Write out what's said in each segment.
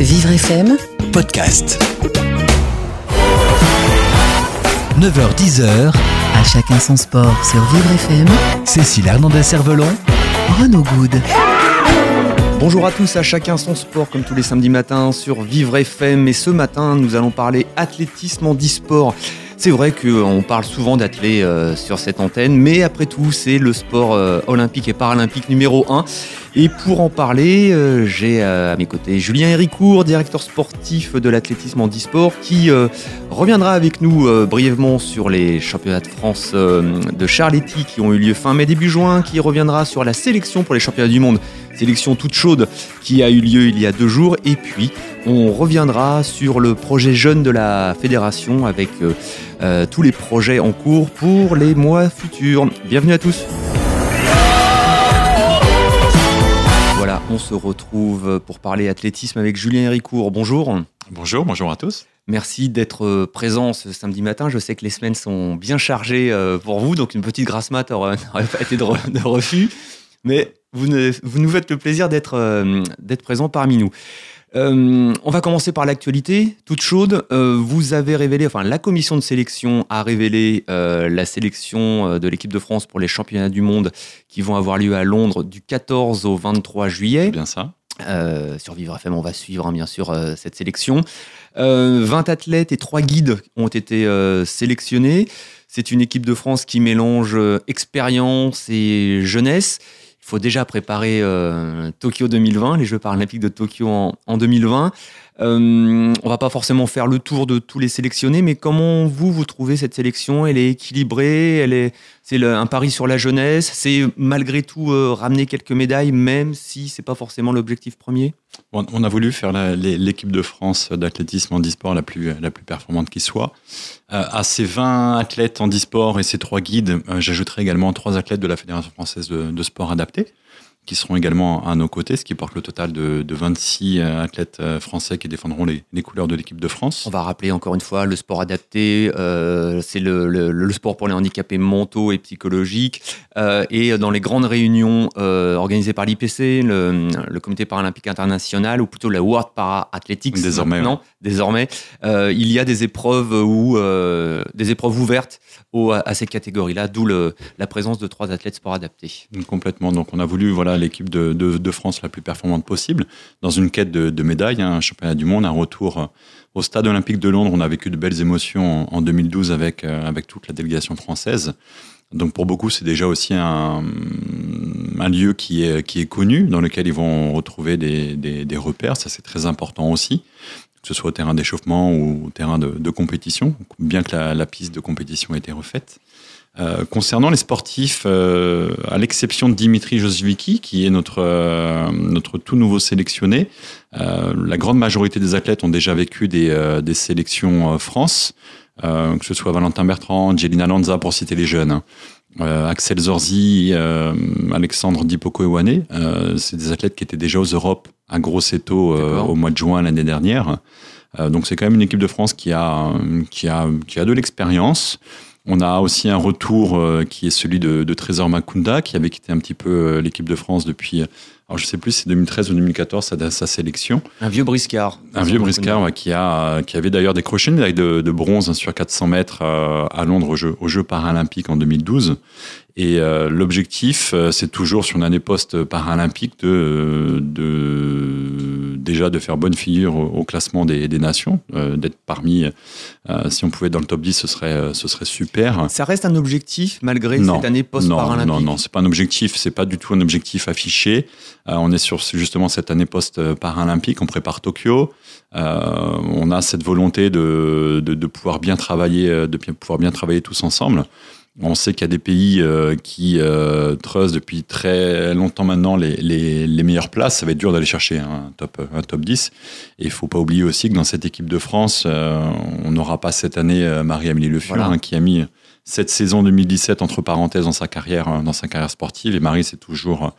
Vivre FM, podcast. 9h-10h, à chacun son sport sur Vivre FM, Cécile Hernandez-Cervelon, Renaud Good. Bonjour à tous, à chacun son sport comme tous les samedis matins sur Vivre FM. Et ce matin, nous allons parler athlétisme en e-sport. C'est vrai qu'on parle souvent d'athlètes euh, sur cette antenne, mais après tout, c'est le sport euh, olympique et paralympique numéro 1. Et pour en parler, euh, j'ai à mes côtés Julien Héricourt, directeur sportif de l'athlétisme en e-sport, qui reviendra avec nous brièvement sur les championnats de France de Charletti qui ont eu lieu fin mai, début juin, qui reviendra sur la sélection pour les championnats du monde sélection toute chaude qui a eu lieu il y a deux jours. Et puis, on reviendra sur le projet jeune de la fédération avec euh, tous les projets en cours pour les mois futurs. Bienvenue à tous. On se retrouve pour parler athlétisme avec Julien Héricourt. Bonjour. Bonjour, bonjour à tous. Merci d'être présent ce samedi matin. Je sais que les semaines sont bien chargées euh, pour vous, donc une petite grasse mat n'aurait pas été de, refus. Mais vous, vous, nous faites le plaisir d'être euh, présent parmi nous. Euh, on va commencer par l'actualité, toute chaude. Euh, vous avez révélé, enfin la commission de sélection a révélé euh, la sélection de l'équipe de France pour les championnats du monde qui vont avoir lieu à Londres du 14 au 23 juillet. bien ça. sur Vivre FM, on va suivre hein, bien sûr cette sélection. 20 athlètes et 3 guides ont été sélectionnés. C'est une équipe de France qui mélange expérience et jeunesse faut déjà préparer euh, Tokyo 2020, les Jeux paralympiques de Tokyo en, 2020. Euh, on va pas forcément faire le tour de tous les sélectionnés, mais comment vous vous trouvez cette sélection? Elle est équilibrée, elle est, c'est un pari sur la jeunesse, c'est malgré tout euh, ramener quelques médailles, même si c'est pas forcément l'objectif premier? on a voulu faire l'équipe de France d'athlétisme en e-sport la plus, la plus performante qui soit. Euh, à ces 20 athlètes en e-sport et ces trois guides, euh, j'ajouterai également trois athlètes de la Fédération française de sport adapté qui seront également à nos côtés, ce qui porte le total de, 26 euh, athlètes euh, français qui défendront les, couleurs de l'équipe de France. On va rappeler encore une fois, le sport adapté, euh, c'est le, sport pour les handicapés mentaux et psychologiques. et dans les grandes réunions organisées par l'IPC, le, Comité paralympique international, ou plutôt la World Para Athletics désormais, désormais il y a des épreuves, ou des épreuves ouvertes à, ces catégories-là, d'où la présence de trois athlètes sport adaptés. Complètement. Donc on a voulu voilà l'équipe de, France la plus performante possible dans une quête de, médailles, hein, un championnat du monde, un retour euh, au Stade olympique de Londres. On a vécu de belles émotions en, 2012 avec, euh, avec toute la délégation française. Donc pour beaucoup, c'est déjà aussi un, un, lieu qui est, qui est connu, dans lequel ils vont retrouver des, des, repères. Ça, c'est très important aussi, que ce soit au terrain d'échauffement ou au terrain de, compétition, bien que la, piste de compétition ait été refaite. Euh, concernant les sportifs, euh, à l'exception de Dimitri Josvicki, qui est notre, euh, notre tout nouveau sélectionné, la grande majorité des athlètes ont déjà vécu des, des sélections France, que ce soit Valentin Bertrand, Jelina Lanza pour citer les jeunes. Hein. Axel Zorzi, Alexandre Dipoko c'est des athlètes qui étaient déjà aux Europes à Grosseto au mois de juin l'année dernière. donc c'est quand même une équipe de France qui a, qui a, qui a de l'expérience. On a aussi un retour euh, qui est celui de, Trésor Makunda, qui avait quitté un petit peu euh, l'équipe de France depuis, alors je sais plus si c'est 2013 ou 2014, sa, sa sélection. Un vieux briscard. Un vieux briscard qui, a, qui avait d'ailleurs décroché une médaille de, bronze sur 400 mètres euh, à Londres aux Jeux, aux Jeux paralympiques en 2012. Et l'objectif, c'est toujours sur une année post-paralympique de, de déjà de faire bonne figure au, classement des, nations, euh, d'être parmi, euh, si on pouvait être dans le top 10, ce serait, euh, ce serait super. Ça reste un objectif malgré cette année post-paralympique Non, non, non, c'est pas un objectif, c'est pas du tout un objectif affiché. on est sur justement cette année post-paralympique, on prépare Tokyo. on a cette volonté de, de, de, pouvoir bien travailler, de pouvoir bien travailler tous ensemble. On sait qu'il y a des pays euh, qui euh, depuis très longtemps maintenant les, les, meilleures places. Ça va être dur d'aller chercher un top, un top 10. Et il faut pas oublier aussi que dans cette équipe de France, euh, on n'aura pas cette année Marie-Amélie Le Fur, hein, qui a mis cette saison 2017 entre parenthèses dans sa carrière, dans sa carrière sportive. Et Marie, c'est toujours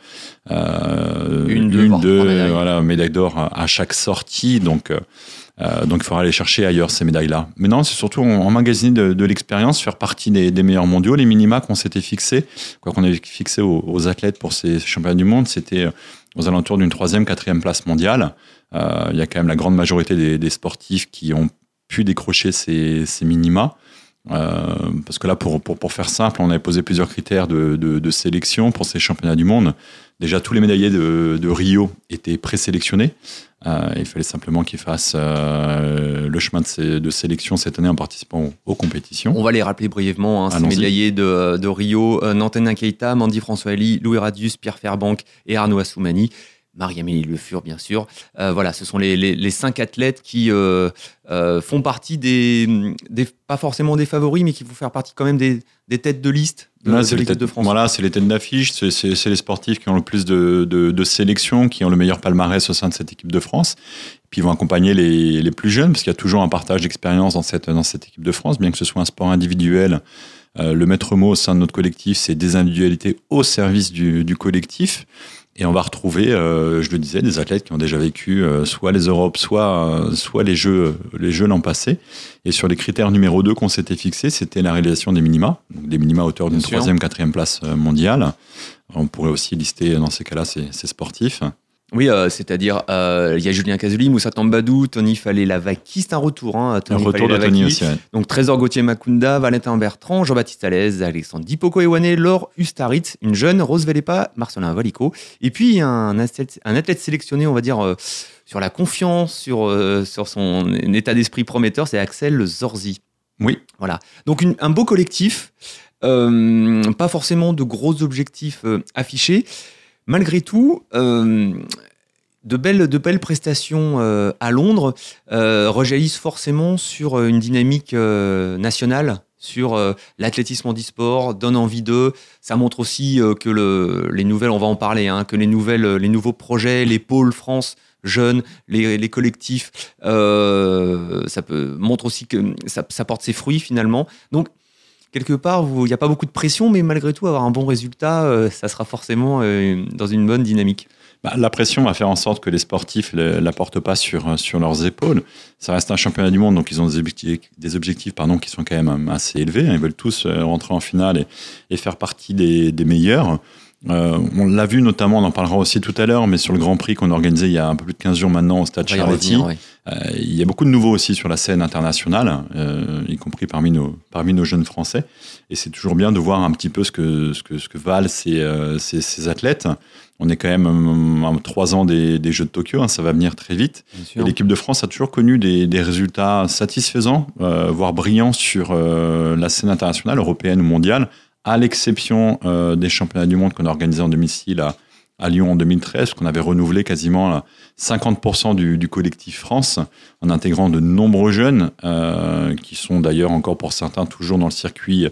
une, deux, deux voilà, médaille d'or à chaque sortie. Donc, euh, donc il faudra aller chercher ailleurs ces médailles-là. Mais non, c'est surtout emmagasiner de, de l'expérience, faire partie des, meilleurs mondiaux. Les minima qu'on s'était fixés, qu'on avait fixé aux, athlètes pour ces championnats du monde, c'était aux alentours d'une troisième, quatrième place mondiale. il y a quand même la grande majorité des, sportifs qui ont pu décrocher ces, minima. Euh, parce que là, pour, faire simple, on avait posé plusieurs critères de, sélection pour ces championnats du monde. Déjà, tous les médaillés de, de Rio étaient présélectionnés. Euh, il fallait simplement qu'ils fassent euh, le chemin de, de, sélection cette année en participant aux, aux compétitions. On va les rappeler brièvement. Hein, ces médaillés de, de Rio, euh, Nanten Keita, Mandy François Ali, Louis Radius, Pierre Fairbank et Arnaud Assoumani. Marie-Amélie Le Fur, bien sûr. Euh, voilà, ce sont les, les, les cinq athlètes qui euh, euh, font partie des, des, pas forcément des favoris, mais qui vont faire partie quand même des, des têtes de liste de, de l'équipe de France. Voilà, c'est les têtes d'affiche, c'est les sportifs qui ont le plus de, de, de sélections, qui ont le meilleur palmarès au sein de cette équipe de France. Puis ils vont accompagner les, les plus jeunes, parce qu'il y a toujours un partage d'expérience dans cette, dans cette équipe de France, bien que ce soit un sport individuel. Le maître mot au sein de notre collectif, c'est des individualités au service du, du collectif. Et on va retrouver, euh, je le disais, des athlètes qui ont déjà vécu euh, soit les Europes, soit, euh, soit les Jeux les jeux l'an passé. Et sur les critères numéro 2 qu'on s'était fixés, c'était la réalisation des minima, donc des minima à hauteur d'une troisième, quatrième place mondiale. On pourrait aussi lister dans ces cas-là ces, ces sportifs. Oui, euh, c'est-à-dire, euh, il y a Julien Cazuli, Moussa Tambadou, Tony Fallet-Lavaki, c'est un retour. Hein, Tony un retour de Tony aussi. Ouais. Donc Trésor Gauthier Makunda, Valentin Bertrand, Jean-Baptiste Alès, Alexandre Dipoko Ewane, Laure Ustaritz, une jeune, Rose Velepa, Marcelin Valico. Et puis un athlète, un athlète sélectionné, on va dire, euh, sur la confiance, sur, sur son état d'esprit prometteur, c'est Axel Zorzi. Oui. Voilà. Donc une, un beau collectif, pas forcément de gros objectifs affichés malgré tout, euh, de, belles, de belles prestations euh, à Londres euh, rejaillissent forcément sur une dynamique nationale, sur l'athlétisme en e-sport, donne envie d'eux. Ça montre aussi que le, les nouvelles, on va en parler, hein, que les, nouvelles, les nouveaux projets, les pôles France jeunes, les, les collectifs, ça peut, montre aussi que ça, ça porte ses fruits finalement. Donc, quelque part, il n'y a pas beaucoup de pression, mais malgré tout, avoir un bon résultat, euh, ça sera forcément euh, dans une bonne dynamique. Bah, la pression va faire en sorte que les sportifs ne la portent pas sur, sur leurs épaules. Ça reste un championnat du monde, donc ils ont des objectifs, des objectifs pardon, qui sont quand même assez élevés. Ils veulent tous euh, rentrer en finale et, faire partie des meilleurs. Euh, on l'a vu notamment, on en parlera aussi tout à l'heure, mais sur le Grand Prix qu'on a organisé il y a un peu plus de 15 jours maintenant au Stade Charletti, ouais. euh, il y a beaucoup de nouveaux aussi sur la scène internationale, euh, y compris parmi nos, parmi nos jeunes Français. Et c'est toujours bien de voir un petit peu ce que, ce que, ce que valent ces, ces, ces athlètes. On est quand même à trois ans des, des, Jeux de Tokyo, hein, ça va venir très vite. L'équipe de France a toujours connu des, des résultats satisfaisants, voire brillants sur la scène internationale, européenne ou mondiale à l'exception euh, des championnats du monde qu'on a organisés en domicile à, Lyon en 2013, qu'on avait renouvelé quasiment 50% du, collectif France, en intégrant de nombreux jeunes, euh, qui sont d'ailleurs encore pour certains toujours dans le circuit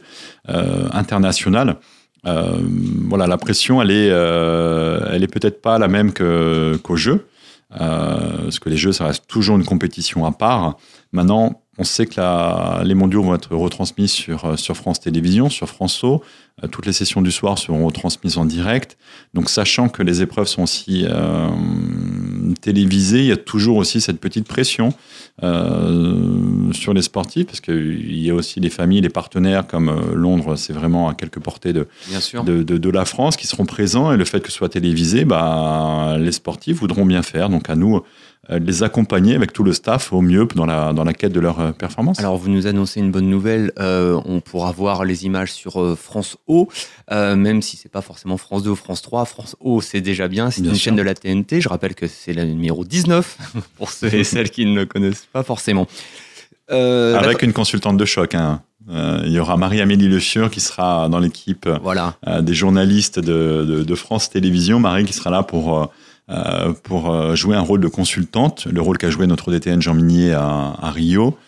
euh, international. Voilà, la pression, elle est, elle est peut-être pas la même qu'au qu jeu, parce que les jeux, ça reste toujours une compétition à part. Maintenant, on sait que la, les mondiaux vont être retransmis sur, sur France Télévisions, sur France O. Euh, toutes les sessions du soir seront retransmises en direct. Donc, sachant que les épreuves sont aussi euh, télévisées, il y a toujours aussi cette petite pression euh, sur les sportifs, parce qu'il y a aussi les familles, les partenaires, comme euh, Londres, c'est vraiment à quelques portées de, de, de, de, la France, qui seront présents. Et le fait que ce soit télévisé, bah, les sportifs voudront bien faire. Donc, à nous euh, les accompagner avec tout le staff au mieux dans la, dans la quête de leur performance. Alors vous nous annoncez une bonne nouvelle, euh, on pourra voir les images sur euh, France O, euh, même si c'est pas forcément France 2 ou France 3, France O c'est déjà bien, c'est une sûr. chaîne de la TNT, je rappelle que c'est la numéro 19 pour ceux et celles qui ne le connaissent pas forcément. Euh, avec une consultante de choc, hein. Euh, il y aura Marie-Amélie Le Fieur qui sera dans l'équipe voilà. euh, des journalistes de, de, de, France Télévisions. Marie qui sera là pour euh, pour euh, jouer un rôle de consultante, le rôle qu'a joué notre DTN Jean Minier à, à Rio.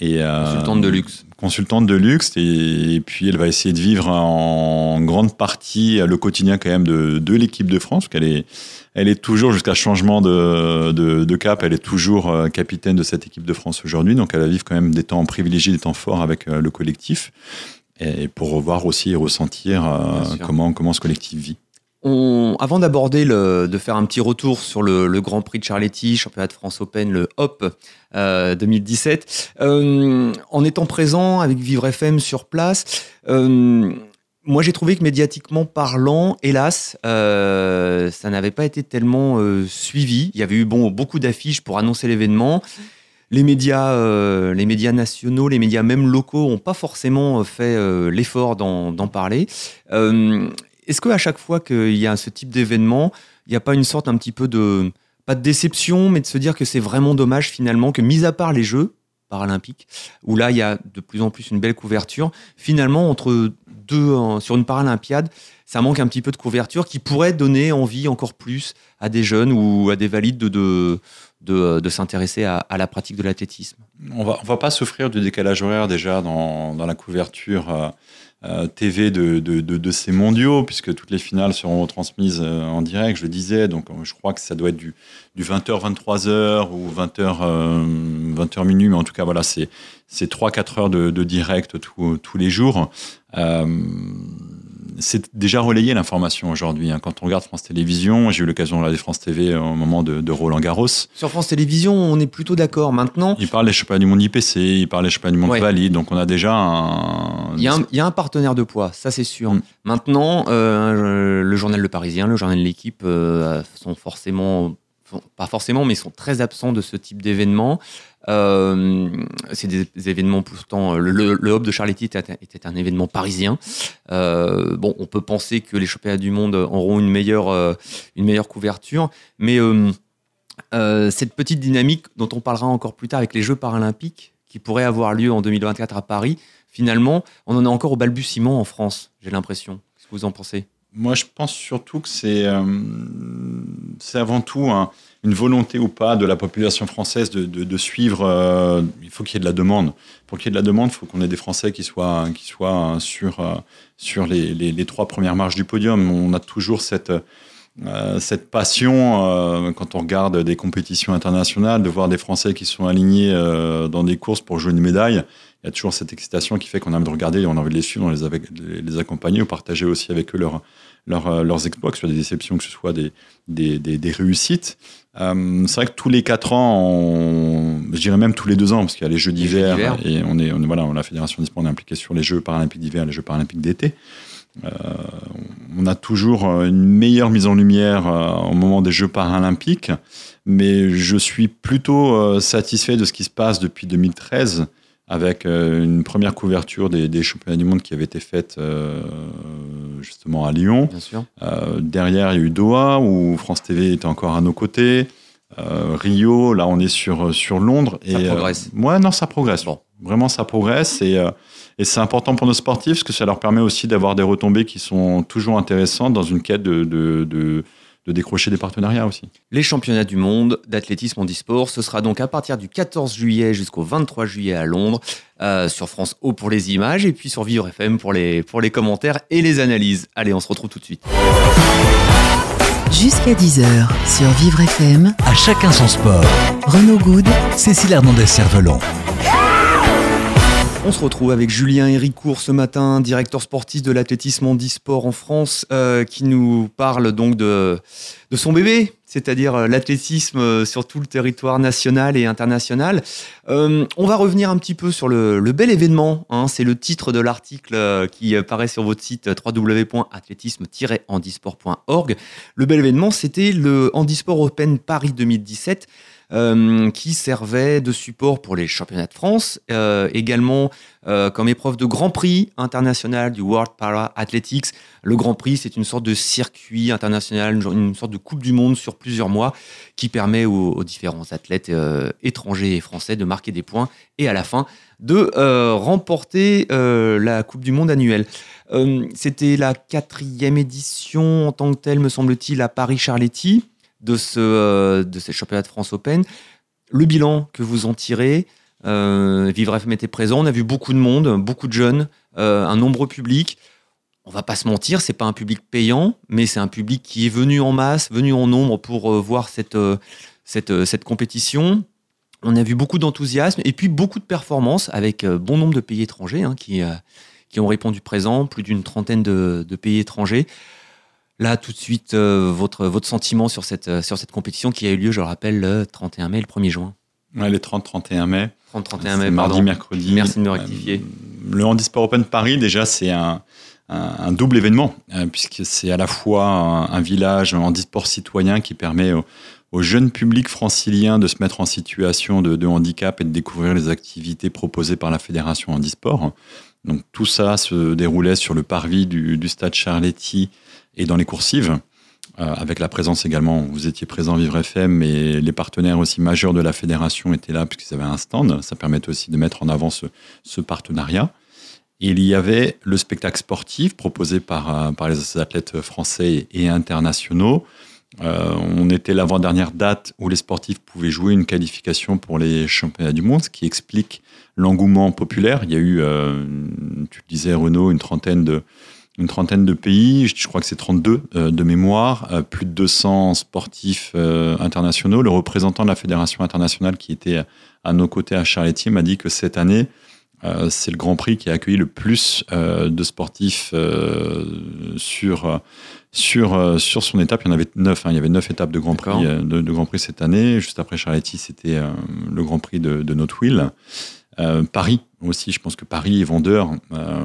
Et, euh, consultante de luxe. Consultante de luxe, et, et, puis elle va essayer de vivre en grande partie le quotidien quand même de, de l'équipe de France, qu'elle est, elle est toujours jusqu'à changement de, de, de, cap, elle est toujours capitaine de cette équipe de France aujourd'hui, donc elle va vivre quand même des temps privilégiés, des temps forts avec le collectif, et pour revoir aussi et ressentir comment, comment ce collectif vit. Avant d'aborder de faire un petit retour sur le, Grand Prix de Charletti, championnat de France Open, le HOP euh, 2017, euh, en étant présent avec Vivre FM sur place, euh, moi, j'ai trouvé que médiatiquement parlant, hélas, euh, ça n'avait pas été tellement euh, suivi. Il y avait eu bon, beaucoup d'affiches pour annoncer l'événement. Les médias, euh, les médias nationaux, les médias même locaux n'ont pas forcément fait l'effort d'en parler. Est-ce qu'à chaque fois qu'il y a ce type d'événement, il n'y a pas une sorte un petit peu de, pas de déception, mais de se dire que c'est vraiment dommage finalement que, mis à part les Jeux, paralympiques, où là il y a de plus en plus une belle couverture. Finalement, entre deux, sur une paralympiade, ça manque un petit peu de couverture qui pourrait donner envie encore plus à des jeunes ou à des valides de, de, de, s'intéresser à, la pratique de l'athlétisme? On va, on va pas souffrir du décalage horaire déjà dans, dans la couverture. Euh, TV de, de, de, ces mondiaux, puisque toutes les finales seront transmises euh, en direct, je le disais. Donc, euh, je crois que ça doit être du, du 20h, 23h ou 20h, 20h minuit. Mais en tout cas, voilà, c'est 3-4 heures de, direct tous les jours c'est déjà relayé l'information aujourd'hui. Hein. Quand on regarde France Télévisions, j'ai eu l'occasion de regarder France TV au moment de, Roland Garros. Sur France Télévisions, on est plutôt d'accord. Maintenant, il parle des championnats du monde IPC, il parle des championnats du monde valide, donc on a déjà un. Il y a un, partenaire de poids, ça c'est sûr. Mm. Maintenant, euh, le journal Le Parisien, le journal de l'équipe euh, sont forcément pas forcément, mais sont très absents de ce type d'événement. Euh, c'est des, événements pourtant. Le, le, Hub de Charletti était, un événement parisien. Euh, bon, on peut penser que les championnats du monde auront une meilleure, euh, une meilleure couverture, mais cette petite dynamique dont on parlera encore plus tard avec les Jeux paralympiques qui pourraient avoir lieu en 2024 à Paris, finalement, on en est encore au balbutiement en France, j'ai l'impression. Qu'est-ce que vous en pensez? Moi, je pense surtout que c'est euh, avant tout une volonté ou pas de la population française de, de, suivre. Euh, il faut qu'il y ait de la demande. Pour qu'il y ait de la demande, il faut qu'on ait des Français qui soient, qui soient sur, euh, sur les, les, les, trois premières marches du podium. On a toujours cette, cette passion, quand on regarde des compétitions internationales, de voir des Français qui sont alignés dans des courses pour jouer une médaille il y a toujours cette excitation qui fait qu'on a envie de regarder, on a envie de les suivre, on les, les accompagner ou partager aussi avec eux leur, euh, leurs exploits, que ce soit des déceptions, que ce soit des, des, des, réussites. Euh, c'est vrai que tous les quatre ans, je dirais même tous les deux ans, parce qu'il y a les Jeux d'hiver et on est, on est, voilà, la Fédération d'e-sport, on est impliqué sur les Jeux paralympiques d'hiver, les Jeux paralympiques d'été. Euh, on a toujours une meilleure mise en lumière au moment des Jeux paralympiques, mais je suis plutôt satisfait de ce qui se passe depuis 2013 avec euh, une première couverture des, championnats du monde qui avait été faite euh, justement à Lyon. Euh, derrière, il y a eu Doha, où France TV était encore à nos côtés. Rio, là, on est sur, sur Londres. Ça et, progresse. ouais, non, ça progresse. Bon. Vraiment, ça progresse. Et, et c'est important pour nos sportifs, parce que ça leur permet aussi d'avoir des retombées qui sont toujours intéressantes dans une quête de, de de décrocher des partenariats aussi. Les championnats du monde d'athlétisme en e-sport, ce sera donc à partir du 14 juillet jusqu'au 23 juillet à Londres, euh, sur France O pour les images et puis sur Vivre FM pour les, pour les commentaires et les analyses. Allez, on se retrouve tout de suite. Jusqu'à 10h sur Vivre FM. À chacun son sport. Renaud Good. Cécile Hernandez-Cervelon. On se retrouve avec Julien Héricourt ce matin, directeur sportif de l'athlétisme en e-sport en France, euh, qui nous parle donc de, de son bébé, c'est-à-dire euh, l'athlétisme euh, sur tout le territoire national et international. on va revenir un petit peu sur le, bel événement, hein. c'est le titre de l'article qui paraît sur votre site www.athlétisme-handisport.org. Le bel événement, c'était le Handisport Open Paris 2017 euh, qui servait de support pour les championnats de France, euh, également euh, comme épreuve de Grand Prix international du World Para Athletics. Le Grand Prix, c'est une sorte de circuit international, une, sorte de Coupe du Monde sur plusieurs mois qui permet aux, différents athlètes étrangers et français de marquer des points et à la fin de remporter la Coupe du Monde annuelle. C'était la quatrième édition en tant que telle, me semble-t-il, à Paris-Charletti de, ce, euh, de ces championnats de France Open. Le bilan que vous en tirez, euh, Vivre FM était présent, on a vu beaucoup de monde, beaucoup de jeunes, euh, un nombreux public. On va pas se mentir, c'est pas un public payant, mais c'est un public qui est venu en masse, venu en nombre pour voir cette, cette, cette compétition. On a vu beaucoup d'enthousiasme et puis beaucoup de performances avec bon nombre de pays étrangers hein, qui, qui ont répondu présent, plus d'une trentaine de pays étrangers. Là, tout de suite, euh, votre, votre sentiment sur cette, euh, sur cette compétition qui a eu lieu, je le rappelle, le 31 mai, le 1er juin. Ouais, les 30-31 mai. 30-31 mai, Mardi, mercredi. Merci de me rectifier. Euh, le Handisport Open Paris, déjà, c'est un, un, double événement, puisque c'est à la fois un, village en sport citoyen qui permet aux, jeunes publics franciliens de se mettre en situation de, handicap et de découvrir les activités proposées par la Fédération handisport. Donc tout ça se déroulait sur le parvis du, du stade Charletti et dans les coursives. Euh, avec la présence également, vous étiez présent Vivre FM, mais les partenaires aussi majeurs de la fédération étaient là puisqu'ils avaient un stand. Ça permettait aussi de mettre en avant ce, partenariat. Et il y avait le spectacle sportif proposé par, euh, les athlètes français et internationaux. Euh, on était l'avant-dernière date où les sportifs pouvaient jouer une qualification pour les championnats du monde, ce qui explique l'engouement populaire. Il y a eu, tu le disais Renaud, une trentaine de, une trentaine de pays, je crois que c'est 32 euh, de mémoire, euh, plus de 200 sportifs euh, internationaux. Le représentant de la fédération internationale qui était à nos côtés à Charletier m'a dit que cette année, c'est le Grand Prix qui a accueilli le plus de sportifs sur, sur, sur son étape. Il y en avait neuf, hein. il y avait neuf étapes de Grand Prix, de, Grand Prix cette année. Juste après Charletti, c'était le Grand Prix de, de Notwil. Paris aussi, je pense que Paris est vendeur, euh,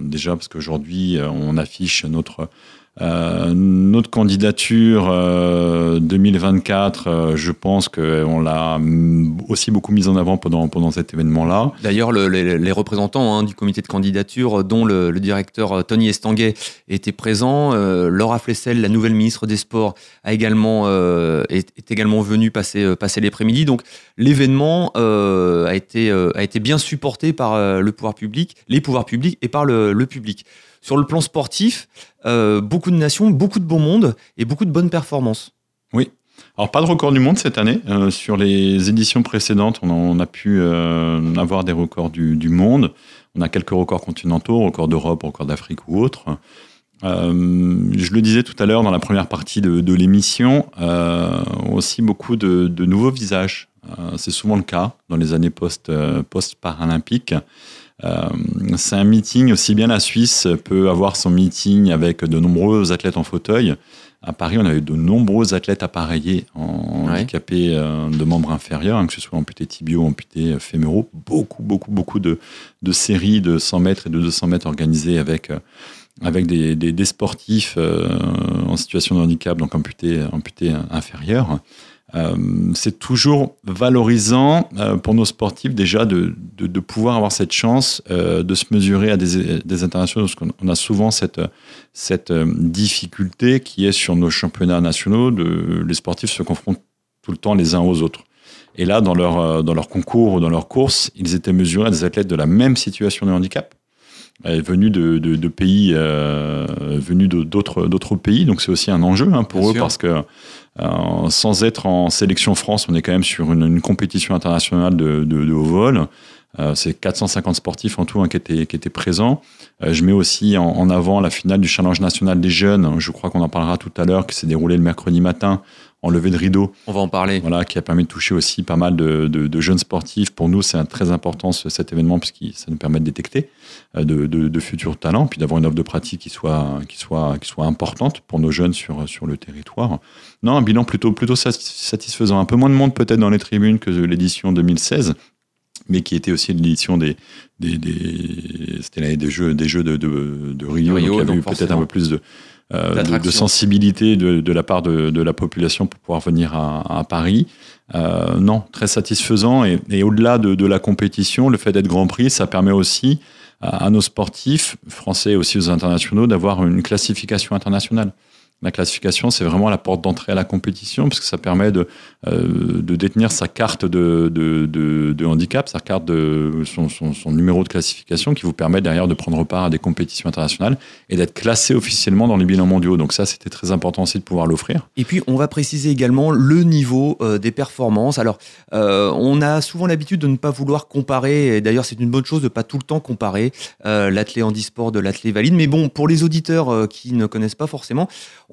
déjà parce qu'aujourd'hui, euh, on affiche notre notre candidature 2024, euh, euh, je pense qu'on l'a aussi beaucoup mise en avant pendant, pendant cet événement-là. D'ailleurs, le, les, représentants hein, du comité de candidature, dont le, directeur Tony Estanguet était présent, Laura Flessel, la nouvelle ministre des Sports, a également, est, est, également venue passer, passer l'après-midi. Donc l'événement a, été, a été bien supporté par le pouvoir public, les pouvoirs publics et par le, le public. Sur le plan sportif, euh, beaucoup de nations, beaucoup de beau monde et beaucoup de bonnes performances. Oui. Alors pas de record du monde cette année. Euh, sur les éditions précédentes, on a, pu euh, avoir des records du, monde. On a quelques records continentaux, records d'Europe, records d'Afrique ou autres. je le disais tout à l'heure dans la première partie de, l'émission, aussi beaucoup de, nouveaux visages. C'est souvent le cas dans les années post-paralympiques. Euh, c'est un meeting, aussi bien la Suisse peut avoir son meeting avec de nombreux athlètes en fauteuil. À Paris, on avait de nombreux athlètes appareillés en handicapés euh, de membres inférieurs, hein, que ce soit amputés tibiaux, amputés féméraux. Beaucoup, beaucoup, beaucoup de, de, séries de 100 mètres et de 200 mètres organisées avec, euh, avec des, des, des sportifs en situation de handicap, donc amputés, amputés inférieurs. Euh, c'est toujours valorisant euh, pour nos sportifs déjà de, pouvoir avoir cette chance euh, de se mesurer à des, internationaux, parce qu'on a souvent cette, difficulté qui est sur nos championnats nationaux, les sportifs se confrontent tout le temps les uns aux autres. Et là, dans leur, dans leur concours ou dans leur course, ils étaient mesurés à des athlètes de la même situation de handicap, venus de, de, pays, venus d'autres d'autres pays. Donc c'est aussi un enjeu hein, pour eux parce que euh, sans être en sélection France, on est quand même sur une, compétition internationale de, haut vol. Euh, c'est 450 sportifs en tout hein, qui, étaient, qui étaient présents. Euh, je mets aussi en, avant la finale du Challenge national des jeunes. Je crois qu'on en parlera tout à l'heure, qui s'est déroulé le mercredi matin en levée de rideau. On va en parler. Voilà, qui a permis de toucher aussi pas mal de, jeunes sportifs. Pour nous, c'est très important cet événement puisque ça nous permet de détecter de, futurs talents, puis d'avoir une offre de pratique qui soit, qui soit, qui soit importante pour nos jeunes sur, sur le territoire. Non, un bilan plutôt, plutôt satisfaisant. Un peu moins de monde peut-être dans les tribunes que l'édition 2016, mais qui était aussi l'édition des, des, des c'était l'année des jeux, des jeux de, de, Rio, donc il y avait peut-être un peu plus de, euh, de, sensibilité de, la part de, la population pour pouvoir venir à, Paris. Euh, non, très satisfaisant. Et, et au-delà de, la compétition, le fait d'être Grand Prix, ça permet aussi à, à nos sportifs, français et aussi aux internationaux, d'avoir une classification internationale. La classification, c'est vraiment la porte d'entrée à la compétition, parce que ça permet de, euh, de détenir sa carte de, de, handicap, sa carte de son, numéro de classification, qui vous permet derrière de prendre part à des compétitions internationales et d'être classé officiellement dans les bilans mondiaux. Donc ça, c'était très important aussi de pouvoir l'offrir. Et puis, on va préciser également le niveau euh, des performances. Alors, euh, on a souvent l'habitude de ne pas vouloir comparer, et d'ailleurs, c'est une bonne chose de ne pas tout le temps comparer l'athlète handisport de l'athlète valide. Mais bon, pour les auditeurs qui ne connaissent pas forcément,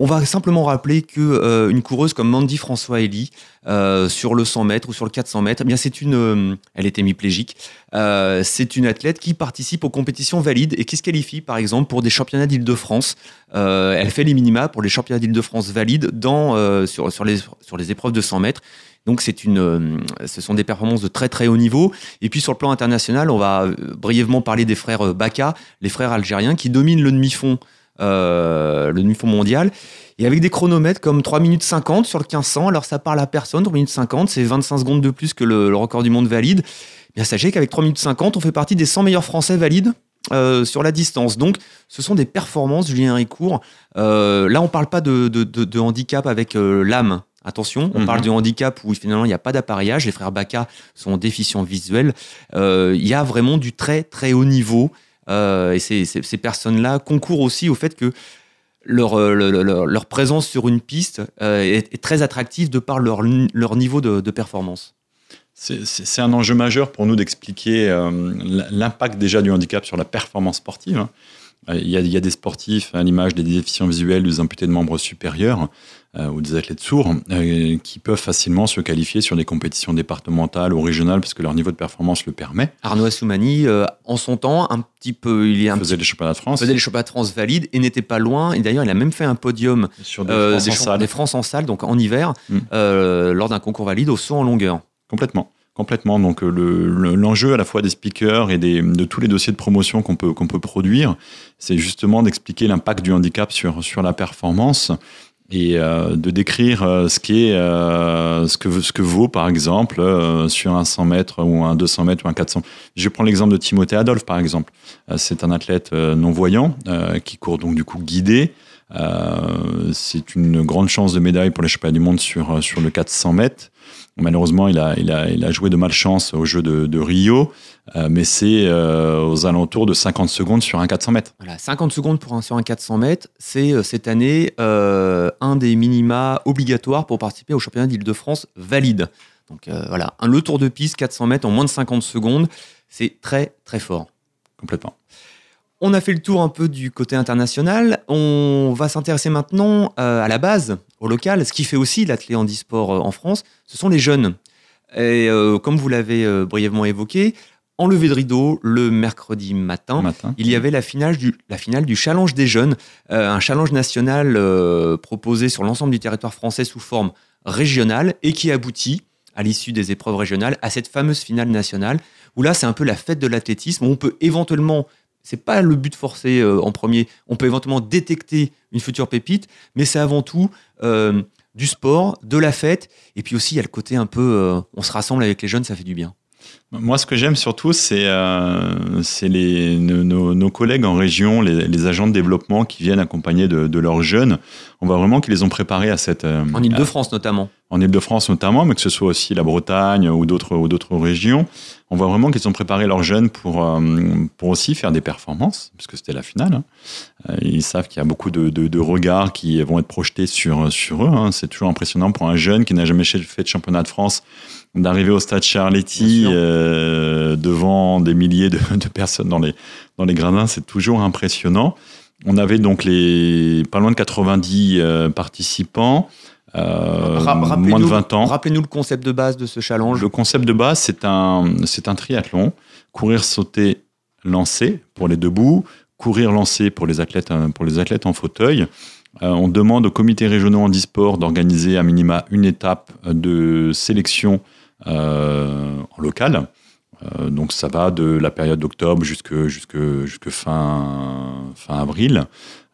va simplement rappeler que euh, une coureuse comme Mandy François Elie euh, sur le 100 mètres ou sur le 400 mètres, eh bien c'est une, euh, elle est hémiplégique. c'est une athlète qui participe aux compétitions valides et qui se qualifie par exemple pour des championnats d'Île-de-France. elle fait les minima pour les championnats d'Île-de-France valides sur sur les épreuves de 100 mètres. Donc c'est une, euh, ce sont des performances de très très haut niveau. Et puis sur le plan international, on va euh, brièvement parler des frères euh, Baka, les frères algériens qui dominent le demi-fond, le demi-fond mondial. Et avec des chronomètres comme 3 minutes 50 sur le 1500, alors ça parle à personne, 3 minutes 50, c'est 25 secondes de plus que le, record du monde valide. Bien sachez qu'avec 3 minutes 50, on fait partie des 100 meilleurs Français valides sur la distance. Donc, ce sont des performances, Julien Ricourt. là, on ne parle pas de, de handicap avec l'âme. Attention, on parle mhm. du handicap où finalement il n'y a pas d'appareillage. Les frères Baca sont déficients visuels. Euh, il y a vraiment du très très haut niveau. Euh, et ces, ces, personnes-là concourent aussi au fait que leur, euh, leur, présence sur une piste est, très attractive de par leur, leur niveau de, performance. C'est un enjeu majeur pour nous d'expliquer l'impact déjà du handicap sur la performance sportive. Hein. Il y, a, il y, a, des sportifs à l'image des déficients visuels, des amputés de membres supérieurs, euh, ou des athlètes sourds euh, qui peuvent facilement se qualifier sur des compétitions départementales ou régionales parce que leur niveau de performance le permet. Arnaud Assoumani, euh, en son temps, un petit peu, il est un faisait les championnats de France, faisait les championnats de France valides et n'était pas loin. Et d'ailleurs, il a même fait un podium sur des, France, en salle. des France en salle, donc en hiver, mm. lors d'un concours valide au saut en longueur. Complètement. Complètement. Donc l'enjeu le, à la fois des speakers et des, de tous les dossiers de promotion qu'on peut, qu'on peut produire, c'est justement d'expliquer l'impact du handicap sur, sur la performance et euh, de décrire euh, ce qui est euh, ce que ce que vaut par exemple sur un 100 mètres ou un 200 mètres ou un 400. Je prends l'exemple de Timothée Adolphe par exemple. c'est un athlète non voyant qui court donc du coup guidé. c'est une grande chance de médaille pour les championnats du monde sur sur le 400 mètres. Malheureusement, il a, il, a, il a joué de malchance au jeu de, de Rio, euh, mais c'est euh, aux alentours de 50 secondes sur un 400 mètres. Voilà, 50 secondes pour un, sur un 400 mètres, c'est euh, cette année un des minima obligatoires pour participer au championnat d'Île-de-France valide. Donc voilà, un, le tour de piste 400 mètres en moins de 50 secondes, c'est très très fort. Complètement. On a fait le tour un peu du côté international. On va s'intéresser maintenant euh, à la base, au local. Ce qui fait aussi l'athlète handisport euh, en France, ce sont les jeunes. Et euh, comme vous l'avez brièvement évoqué, en levée de rideau, le mercredi matin, il y avait la finale du, la finale du Challenge des jeunes, un challenge national proposé sur l'ensemble du territoire français sous forme régionale et qui aboutit, à l'issue des épreuves régionales, à cette fameuse finale nationale, où là, c'est un peu la fête de l'athlétisme, on peut éventuellement c'est pas le but forcé euh, en premier. On peut éventuellement détecter une future pépite, mais c'est avant tout euh, du sport, de la fête, et puis aussi il y a le côté un peu, euh, on se rassemble avec les jeunes, ça fait du bien. Moi, ce que j'aime surtout, c'est les nos, collègues en région, les, agents de développement qui viennent accompagner de, leurs jeunes. On voit vraiment qu'ils les ont préparés à cette. en Ile-de-France notamment. En Ile-de-France notamment, mais que ce soit aussi la Bretagne ou d'autres régions on voit vraiment qu'ils ont préparé leurs jeunes pour, euh, pour aussi faire des performances, puisque c'était la finale. Hein. Euh, ils savent qu'il y a beaucoup de, de, regards qui vont être projetés sur, sur eux. Hein. C'est toujours impressionnant pour un jeune qui n'a jamais fait de championnat de France d'arriver au stade Charletti euh, devant des milliers de, de, personnes dans les, dans les gradins. C'est toujours impressionnant. On avait donc les pas loin de 90 participants. Euh, moins de 20 ans. Rappelez-nous le concept de base de ce challenge. Le concept de base, c'est un, c'est un triathlon. Courir, sauter, lancer pour les debout, courir, lancer pour les athlètes, euh, pour les athlètes en fauteuil. Euh, on demande aux comités régionaux handisport d'organiser à minima une étape de sélection en local. donc ça va de la période d'octobre jusque, jusque, jusque fin, fin avril.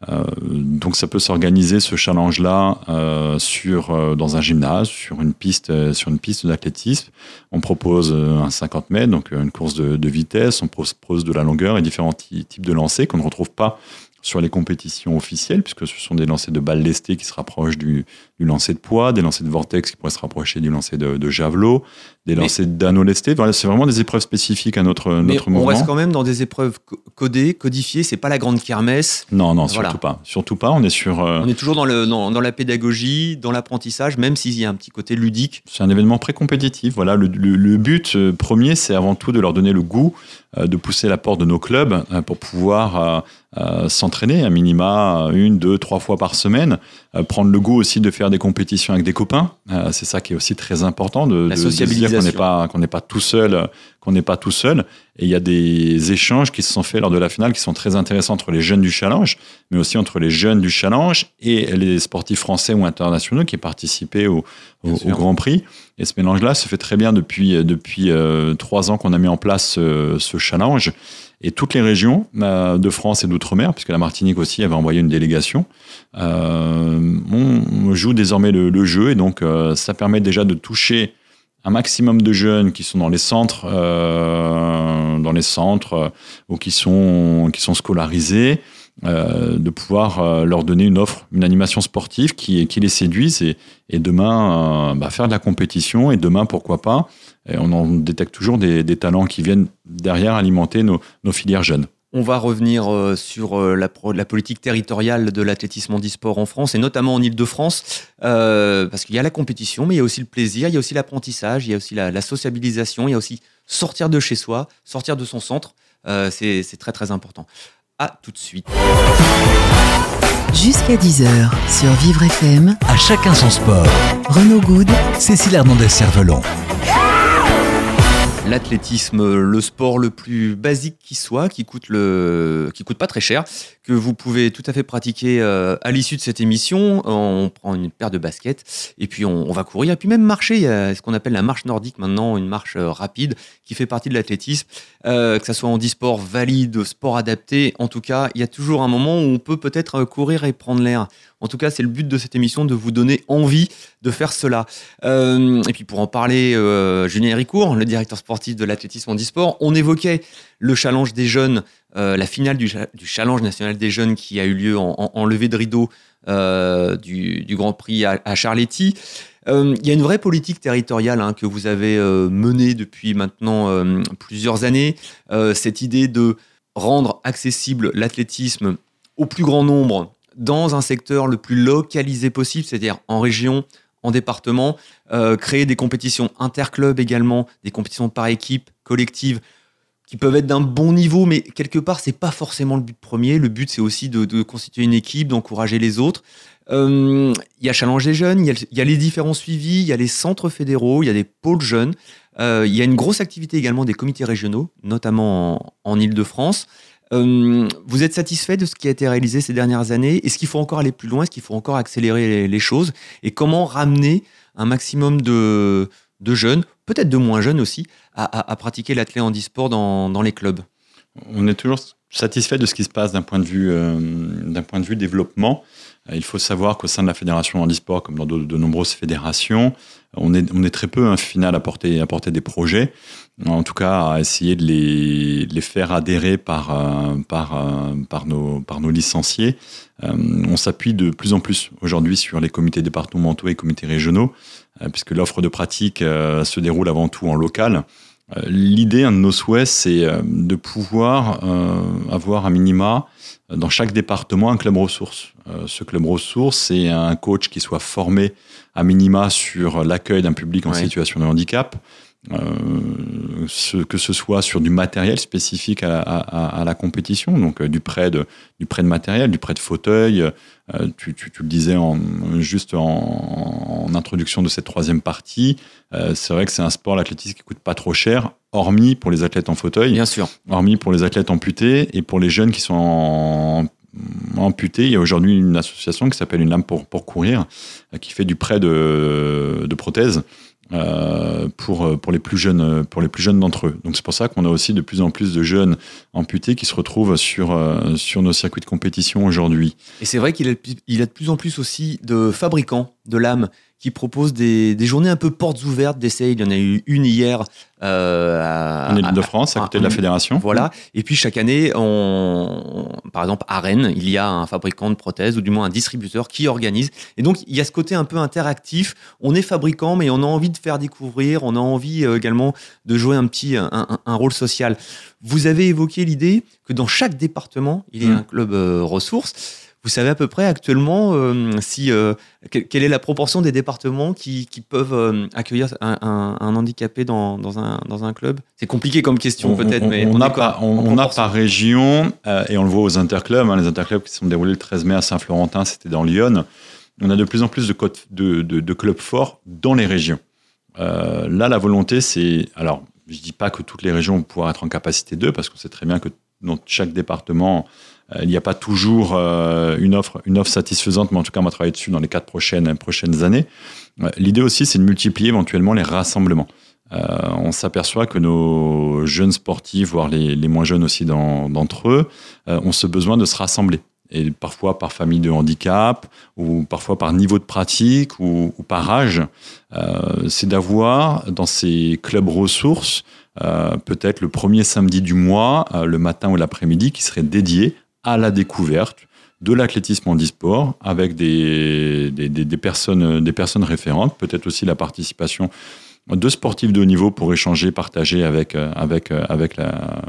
Euh, donc ça peut s'organiser ce challenge-là euh, sur euh, dans un gymnase, sur une piste, sur une piste d'athlétisme. On propose un 50 mètres, donc une course de, de vitesse. On propose de la longueur et différents types de lancers qu'on ne retrouve pas sur les compétitions officielles, puisque ce sont des lancers de balles lestées qui se rapprochent du, du lancer de poids, des lancers de vortex qui pourraient se rapprocher du lancer de, de javelot, des lancers d'anneaux lestés. Voilà, c'est vraiment des épreuves spécifiques à notre, notre mouvement. On reste quand même dans des épreuves codées, codifiées. C'est pas la grande kermesse. Non, non, surtout pas. Surtout pas. On est sur. Euh, on est toujours dans, le, dans, dans la pédagogie, dans l'apprentissage, même s'il y a un petit côté ludique. C'est un événement pré-compétitif. Voilà, le, le, but euh, premier, c'est avant tout de leur donner le goût euh, de pousser la porte de nos clubs pour pouvoir s'entraîner à minima une, deux, trois fois par semaine, prendre le goût aussi de faire des compétitions avec des copains. Euh, c'est ça qui est aussi très important, de, La de- de qu'on n'est pas qu'on n'est pas tout seul, qu'on n'est pas tout seul. Et il y a des échanges qui se sont faits lors de la finale qui sont très intéressants entre les jeunes du challenge, mais aussi entre les jeunes du challenge et les sportifs français ou internationaux qui participaient au, au-. Grand Prix. Et ce mélange-là se fait très bien depuis depuis euh, trois ans qu'on a mis en place ce, ce challenge. Et toutes les régions euh, de France et d'outre-mer, puisque la Martinique aussi avait envoyé une délégation, euh, on, joue désormais le, le jeu. Et donc euh, ça permet déjà de toucher un maximum de jeunes qui sont dans les centres, euh, dans les centres ou qui sont qui sont scolarisés, euh, de pouvoir euh, leur donner une offre, une animation sportive qui, les séduise et, demain euh, bah, faire de la compétition et demain pourquoi pas. On en détecte toujours des, talents qui viennent derrière alimenter nos, filières jeunes. On va revenir sur la, politique territoriale de l'athlétisme en e-sport en France et notamment en Ile-de-France, parce qu'il y a la compétition, mais il y a aussi le plaisir, il y a aussi l'apprentissage, il y a aussi la, sociabilisation, il y a aussi sortir de chez soi, sortir de son centre. C'est très très important. À tout de suite. Jusqu'à 10h sur Vivre FM, À chacun son sport. Renaud Good Cécile Hernandez-Cervelon. L'athlétisme, le sport le plus basique qui soit, qui coûte le, qui coûte pas très cher, que vous pouvez tout à fait pratiquer euh, à l'issue de cette émission. On prend une paire de baskets et puis on, va courir et puis même marcher. Il y a ce qu'on appelle la marche nordique maintenant, une marche euh, rapide qui fait partie de l'athlétisme, Euh, que ça soit en e-sport valide, sport adapté. En tout cas, il y a toujours un moment où on peut peut-être courir et prendre l'air. En tout cas, c'est le but de cette émission de vous donner envie de faire cela. Euh, et puis pour en parler, euh, Julien Héricourt, le directeur sportif de l'athlétisme en e-sport, on évoquait le challenge des jeunes, euh, la finale du, cha- du challenge national des jeunes qui a eu lieu en, levée de rideau du, Grand Prix à, à Charletti. Il y a une vraie politique territoriale hein, que vous avez menée depuis maintenant plusieurs années. Cette idée de rendre accessible l'athlétisme au plus grand nombre dans un secteur le plus localisé possible, c'est-à-dire en région, en département, euh, créer des compétitions interclubs également, des compétitions par équipe, collectives, qui peuvent être d'un bon niveau, mais quelque part, c'est pas forcément le but premier. Le but, c'est aussi de, constituer une équipe, d'encourager les autres. Euh, Il y a Challenge des jeunes, il y, a, il y a les différents suivis, il y a les centres fédéraux, il y a des pôles jeunes. Euh, il y a une grosse activité également des comités régionaux, notamment en, en Ile-de-France. Euh, vous êtes satisfait de ce qui a été réalisé ces dernières années? Est-ce qu'il faut encore aller plus loin? Est-ce qu'il faut encore accélérer les, choses? Et comment ramener un maximum de, jeunes, peut-être de moins jeunes aussi, à, pratiquer l'athlé en e-sport dans, dans les clubs? On est toujours satisfait de ce qui se passe d'un point de vue, euh, d'un point de vue développement. Il faut savoir qu'au sein de la fédération handisport, comme dans de, nombreuses fédérations, on est, très peu, un final, à porter, à porter des projets. En tout cas, à essayer de les, faire adhérer par, euh, euh, nos, par licenciés. Euh, on s'appuie de plus en plus aujourd'hui sur les comités départementaux et comités régionaux, puisque l'offre de pratique se déroule avant tout en local. L'idée, un de nos souhaits, c'est de pouvoir avoir un minima dans chaque département un club ressource. Euh, ce club ressource, c'est un coach qui soit formé à minima sur l'accueil d'un public en Ouais. situation de handicap, euh, ce, que ce soit sur du matériel spécifique à, à- à la compétition, donc euh, du prêt de, du prêt de matériel, du prêt de fauteuil. euh, tu, tu- tu le disais en, juste en, en introduction de cette troisième partie. euh, c'est vrai que c'est un sport, l'athlétisme, qui coûte pas trop cher, hormis pour les athlètes en fauteuil Bien sûr. hormis pour les athlètes amputés et pour les jeunes qui sont en- amputés. Il y a aujourd'hui une association qui s'appelle Une lame pour, pour courir, euh, qui fait du prêt de, de prothèses euh, pour, pour les plus jeunes, pour les plus jeunes d'entre eux. Donc c'est pour ça qu'on a aussi de plus en plus de jeunes amputés qui se retrouvent sur, euh, sur nos circuits de compétition aujourd'hui. Et c'est vrai qu'il y a il a de plus en plus aussi de fabricants de lames qui proposent des, des journées un peu portes ouvertes d'essai. Il y en a eu une hier euh, à, En Ile-de-France, à côté de la à- fédération. Voilà. Et puis chaque année, on, par exemple à Rennes, il y a un fabricant de prothèses ou du moins un distributeur qui organise. Et donc il y a ce côté un peu interactif. On est fabricant, mais on a envie de faire découvrir. On a envie euh, également de jouer un petit un, un- un rôle social. Vous avez évoqué l'idée que dans chaque département, il y ait Mm. un club euh, ressource. Vous savez à peu près actuellement euh, si euh, quelle est la proportion des départements qui, peuvent euh, accueillir un, handicapé dans, dans, un, dans un club? C'est compliqué comme question peut-être, mais on, a, pas, on, a par région et on le voit aux interclubs. Hein, les interclubs qui sont déroulés le 13 mai à Saint-Florentin, c'était dans Lyon. On a de plus en plus de, de, de, de clubs forts dans les régions. là, la volonté, c'est alors je dis pas que toutes les régions vont pouvoir être en capacité d'eux, parce qu'on sait très bien que dans chaque département, il n'y a pas toujours euh, une, offre, une offre satisfaisante, mais en tout cas, on va travailler dessus dans les quatre prochaines, prochaines années. Euh, l'idée aussi, c'est de multiplier éventuellement les rassemblements. on s'aperçoit que nos jeunes sportifs, voire les, les moins jeunes aussi d'entre eux, ont ce besoin de se rassembler et parfois par famille de handicap, ou parfois par niveau de pratique, ou, par âge, euh, c'est d'avoir dans ces clubs ressources euh, peut-être le premier samedi du mois, euh, le matin ou l'après-midi, qui serait dédié à la découverte de l'athlétisme en e-sport avec des, des, des, personnes, des personnes référentes, peut-être aussi la participation de sportifs de haut niveau pour échanger, partager avec, avec, avec, la,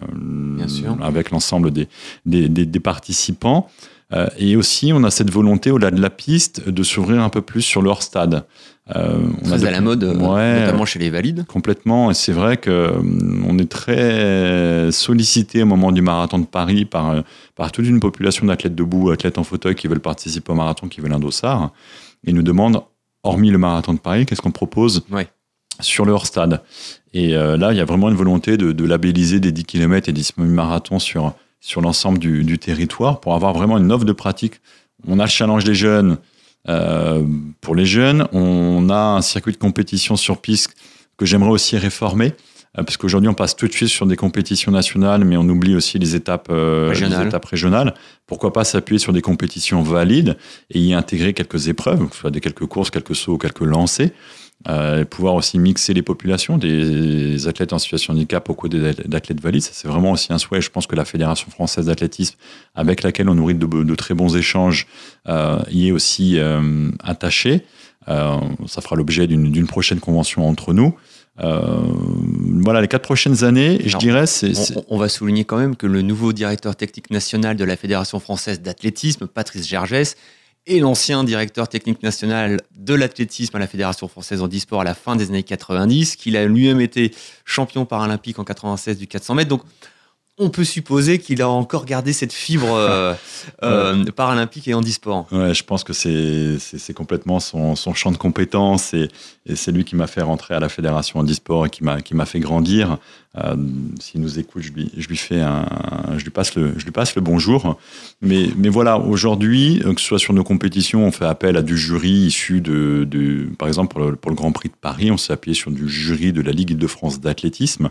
avec l'ensemble des, des, des, participants. Euh, et aussi, on a cette volonté, au-delà de la piste, de s'ouvrir un peu plus sur leur stade. Euh, on Très a à la mode, notamment chez les valides. Complètement. Et c'est vrai qu'on euh, est très sollicité au moment du marathon de Paris par, par toute une population d'athlètes debout, athlètes en fauteuil qui veulent participer au marathon, qui veulent un dossard. Et nous demandent, hormis le marathon de Paris, qu'est-ce qu'on propose sur leur stade. Et là, il y a vraiment une volonté de, de labelliser des 10 km et des semi-marathons sur, sur l'ensemble du, territoire pour avoir vraiment une offre de pratique. On a le challenge des jeunes euh, pour les jeunes, on a un circuit de compétition sur piste que j'aimerais aussi réformer. Euh, parce qu'aujourd'hui, on passe tout de suite sur des compétitions nationales, mais on oublie aussi les étapes, euh, les étapes régionales. Pourquoi pas s'appuyer sur des compétitions valides et y intégrer quelques épreuves, soit des quelques courses, quelques sauts, quelques lancers euh, pouvoir aussi mixer les populations, des athlètes en situation de handicap au côté d'athlètes valides. C'est vraiment aussi un souhait. Je pense que la Fédération française d'athlétisme, avec laquelle on nourrit de, très bons échanges, euh, y est aussi euh, attachée. Ça fera l'objet d'une prochaine convention entre nous. Voilà, les quatre prochaines années, je dirais, c'est. On, on, va souligner quand même que le nouveau directeur technique national de la Fédération française d'athlétisme, Patrice Gergès, et l'ancien directeur technique national de l'athlétisme à la Fédération française en e-sport à la fin des années 90, qu'il a lui-même été champion paralympique en 96 du 400 mètres. Donc, on peut supposer qu'il a encore gardé cette fibre euh, euh, paralympique et handisport. Ouais, je pense que c'est complètement son, champ de compétences et, c'est lui qui m'a fait rentrer à la fédération handisport et qui m'a fait grandir. Euh, S'il nous écoute, je lui, fais un, je lui passe le, je lui passe le bonjour. Mais, mais voilà, aujourd'hui, euh, que ce soit sur nos compétitions, on fait appel à du jury issu de, par exemple pour le, Grand Prix de Paris, on s'est appuyé sur du jury de la Ligue de France d'athlétisme,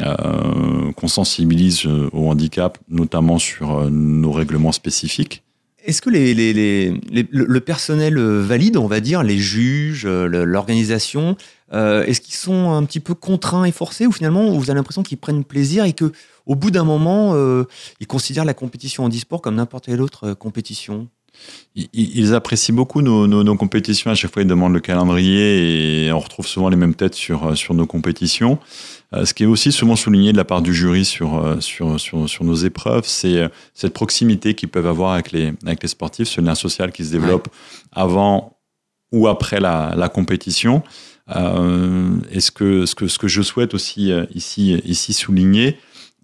euh, qu'on sensibilise au handicap, notamment sur nos règlements spécifiques. Est-ce que le personnel valide, on va dire, les juges, l'organisation, euh, est-ce qu'ils sont un petit peu contraints et forcés ou finalement vous avez l'impression qu'ils prennent plaisir et que au bout d'un moment, euh, ils considèrent la compétition en e-sport comme n'importe quelle autre euh, compétition? Ils apprécient beaucoup nos, compétitions. À chaque fois, ils demandent le calendrier et on retrouve souvent les mêmes têtes sur, sur nos compétitions. Ce qui est aussi souvent souligné de la part du jury sur, sur, sur, nos épreuves, c'est cette proximité qu'ils peuvent avoir avec les, avec les sportifs, ce lien social qui se développe avant ou après la, la compétition. Euh, et ce que, ce, que, ce que je souhaite aussi euh, ici, ici souligner,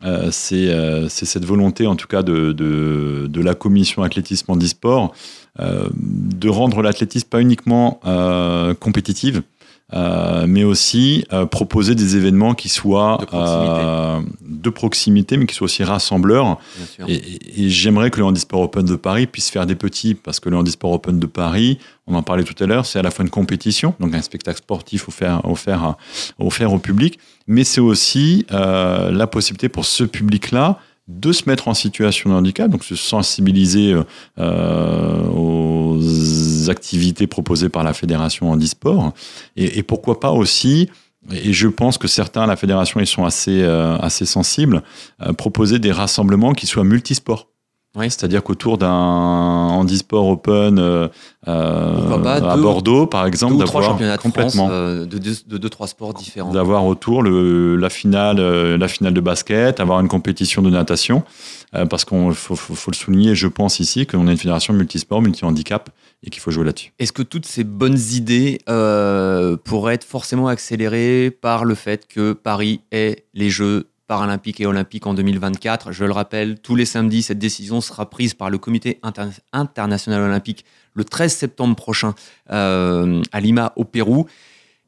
euh, c'est cette volonté, en tout cas, de, de, de la commission athlétisme en e-sport, de rendre l'athlétisme pas uniquement compétitive, euh, mais aussi euh, proposer des événements qui soient de proximité, euh, mais qui soient aussi rassembleurs. Et, j'aimerais que le Handisport Open de Paris puisse faire des petits, parce que le Handisport Open de Paris, on en parlait tout à l'heure, c'est à la fois une compétition, donc un spectacle sportif offert, offert, offert au public, mais c'est aussi la possibilité pour ce public-là de se mettre en situation de handicap, donc se sensibiliser euh, aux activités proposées par la fédération handisport, et, et pourquoi pas aussi et je pense que certains à la fédération ils sont assez euh, assez sensibles proposer des rassemblements qui soient multisports Oui. C'est-à-dire qu'autour d'un handisport open euh, pas, à deux- Bordeaux, par exemple, d'avoir France complètement euh, de, deux, de deux, trois sports différents. d'avoir autour le, la finale, euh, la finale de basket, avoir une compétition de natation, euh, parce qu'on faut, faut, faut le souligner. Je pense ici qu'on est une fédération multisport, multi-handicap, et qu'il faut jouer là-dessus. Est-ce que toutes ces bonnes idées euh, pourraient être forcément accélérées par le fait que Paris ait les Jeux paralympiques et olympiques en 2024 Je le rappelle, tous les samedis, cette décision sera prise par le Comité inter- international olympique le 13 septembre prochain euh, à Lima, au Pérou.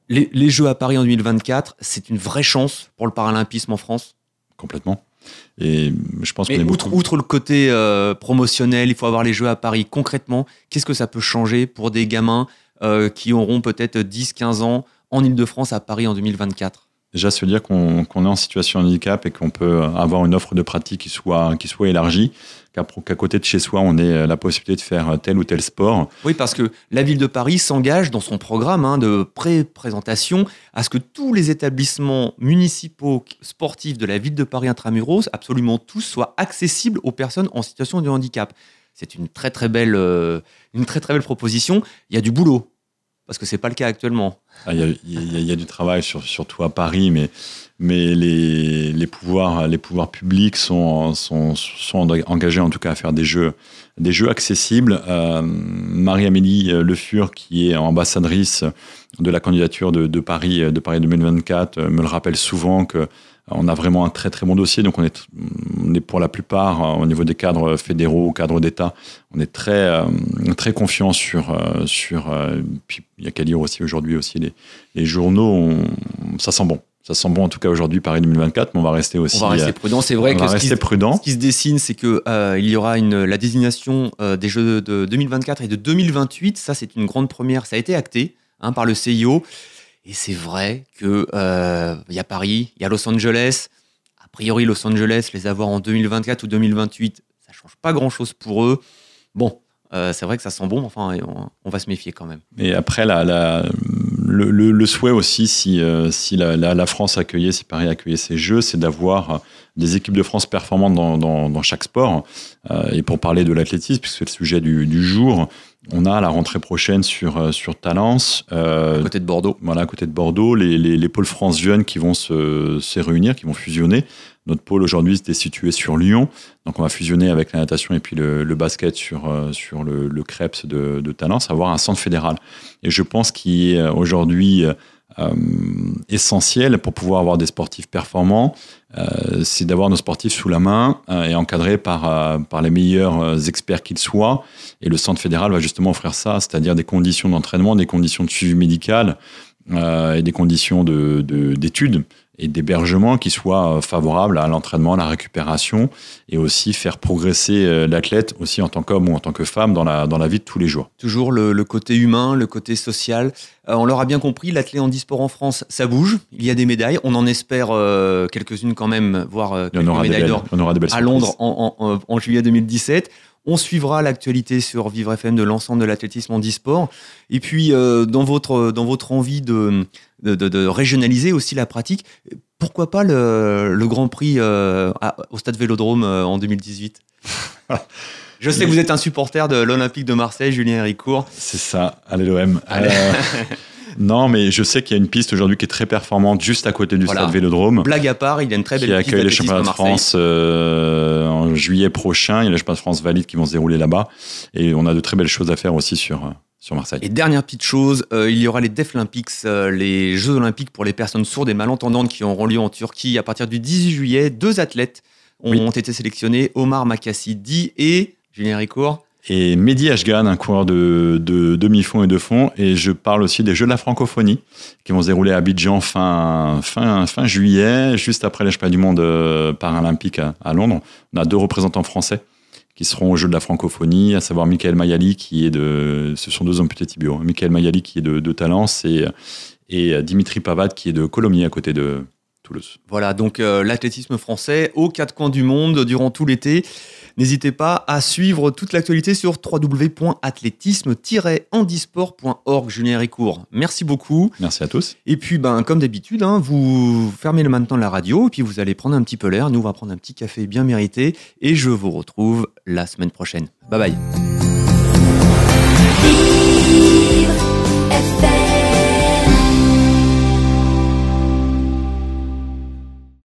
Les, les Jeux à Paris en 2024, c'est une vraie chance pour le paralympisme en France. Complètement. Et je pense Mais outre, outre le côté euh, promotionnel, il faut avoir les Jeux à Paris. Concrètement, qu'est-ce que ça peut changer pour des gamins euh, qui auront peut-être 10-15 ans en Ile-de-France à Paris en 2024 Déjà, se dire qu'on est en situation de handicap et qu'on peut avoir une offre de pratique qui soit, élargie, qu'à qu'à côté de chez soi, on ait la possibilité de faire tel ou tel sport. Oui, parce que la ville de Paris s'engage dans son programme hein, de pré-présentation à ce que tous les établissements municipaux sportifs de la ville de Paris intramuros, absolument tous, soient accessibles aux personnes en situation de handicap. C'est une très très belle, euh, une très très belle proposition. Il y a du boulot parce que c'est pas le cas actuellement. Il y, a, du travail, sur- surtout à Paris, mais, mais les, les, pouvoirs, les pouvoirs publics sont, sont, engagés en tout cas à faire des jeux, des jeux accessibles. Euh, Marie-Amélie Le Fur, qui est ambassadrice de la candidature de, de Paris, de Paris 2024, euh, me le rappelle souvent que on a vraiment un très très bon dossier, donc on est, on est pour la plupart euh, au niveau des cadres fédéraux, cadres d'État, on est très euh, très confiant sur euh, sur. puis il y a qu'à lire aussi aujourd'hui aussi les, les journaux, on- ça sent bon, ça sent bon en tout cas aujourd'hui Paris 2024, mais on va rester aussi. On va rester prudent. C'est vrai on que va ce qui, prudent. ce qui se dessine, c'est que euh, il y aura une, la désignation euh, des Jeux de 2024 et de 2028. Ça, c'est une grande première. Ça a été acté hein, par le CIO. Et c'est vrai que euh, il y a Paris, il y a Los Angeles. A priori, Los Angeles, les avoir en 2024 ou 2028, ça change pas grand-chose pour eux. Bon, euh, c'est vrai que ça sent bon. Enfin, et on, va se méfier quand même. Et après, la- le, le- le souhait aussi, si, euh, si la, la- la France accueillait, si Paris accueillait ces Jeux, c'est d'avoir euh, des équipes de France performantes dans, dans- dans chaque sport. Euh, et pour parler de l'athlétisme, puisque c'est le sujet du, du jour, on a la rentrée prochaine sur, sur Talence. euh, À côté de Bordeaux. voilà, à côté de Bordeaux, les, les, les pôles France jeunes qui vont se, se réunir, qui vont fusionner. Notre pôle aujourd'hui était situé sur Lyon, donc on va fusionner avec la natation et puis le, basket sur, euh, sur le, le Krebs de, de Talence, avoir un centre fédéral. Et je pense qu'il est euh, aujourd'hui euh, essentiel pour pouvoir avoir des sportifs performants, c'est d'avoir nos sportifs sous la main et encadrés par, par les meilleurs experts qu'ils soient. Et le centre fédéral va justement offrir ça, c'est-à-dire des conditions d'entraînement, des conditions de suivi médical et des conditions de- de- d'études et d'hébergement qui soient euh, favorables à l'entraînement, à la récupération et aussi faire progresser euh, l'athlète aussi en tant qu'homme ou en tant que femme dans la, dans la vie de tous les jours. Toujours le, le côté humain, le côté social. Euh, on l'aura bien compris, l'athlète handisport en France, ça bouge. Il y a des médailles. On en espère euh, quelques-unes quand même, voire euh, en quelques médailles d'or à. Londres en, en- en- en juillet 2017. On suivra l'actualité sur Vivre FM de l'ensemble de l'athlétisme handisport. Et puis, euh, dans, votre, dans votre envie de, de, de- de régionaliser aussi la pratique, pourquoi pas le, le Grand Prix euh, à- au Stade Vélodrome euh, en 2018 Je sais que vous êtes un supporter de l'Olympique de Marseille, Julien Héricourt. C'est ça, allez l'OM. Non, mais je sais qu'il y a une piste aujourd'hui qui est très performante juste à côté du Voilà. stade Vélodrome. Blague à part, il y a une très qui belle piste accueille les championnats de. France euh, en juillet prochain. Il y a les championnats de France valides qui vont se dérouler là-bas. Et on a de très belles choses à faire aussi sur, euh, sur Marseille. Et dernière petite chose, euh, il y aura les Deaflympics, euh, les Jeux Olympiques pour les personnes sourdes et malentendantes qui auront lieu en Turquie à partir du 18 juillet. Deux athlètes ont Oui. été sélectionnés, Omar Makassidi et Julien Ricourt. Et Mehdi Ashgan, un coureur de, de demi-fond et de fond. Et je parle aussi des Jeux de la francophonie qui vont se dérouler à Abidjan fin, fin, fin juillet, juste après les championnats du monde euh, paralympique à, Londres. On a deux représentants français qui seront aux Jeux de la francophonie, à savoir Michael Mayali, qui est de. Ce sont deux amputés tibiaux. hein. Michael Mayali, qui est de, de Talence, et, et Dimitri Pavad, qui est de Colomiers, à côté de Toulouse. Voilà, donc euh, l'athlétisme français aux quatre coins du monde durant tout l'été. N'hésitez pas à suivre toute l'actualité sur www.athlétisme-handisport.org. Julien Ricourt, merci beaucoup. Merci à tous. Et puis, ben, comme d'habitude, hein, vous fermez le maintenant la radio et puis vous allez prendre un petit peu l'air. Nous, on va prendre un petit café bien mérité et je vous retrouve la semaine prochaine. Bye bye.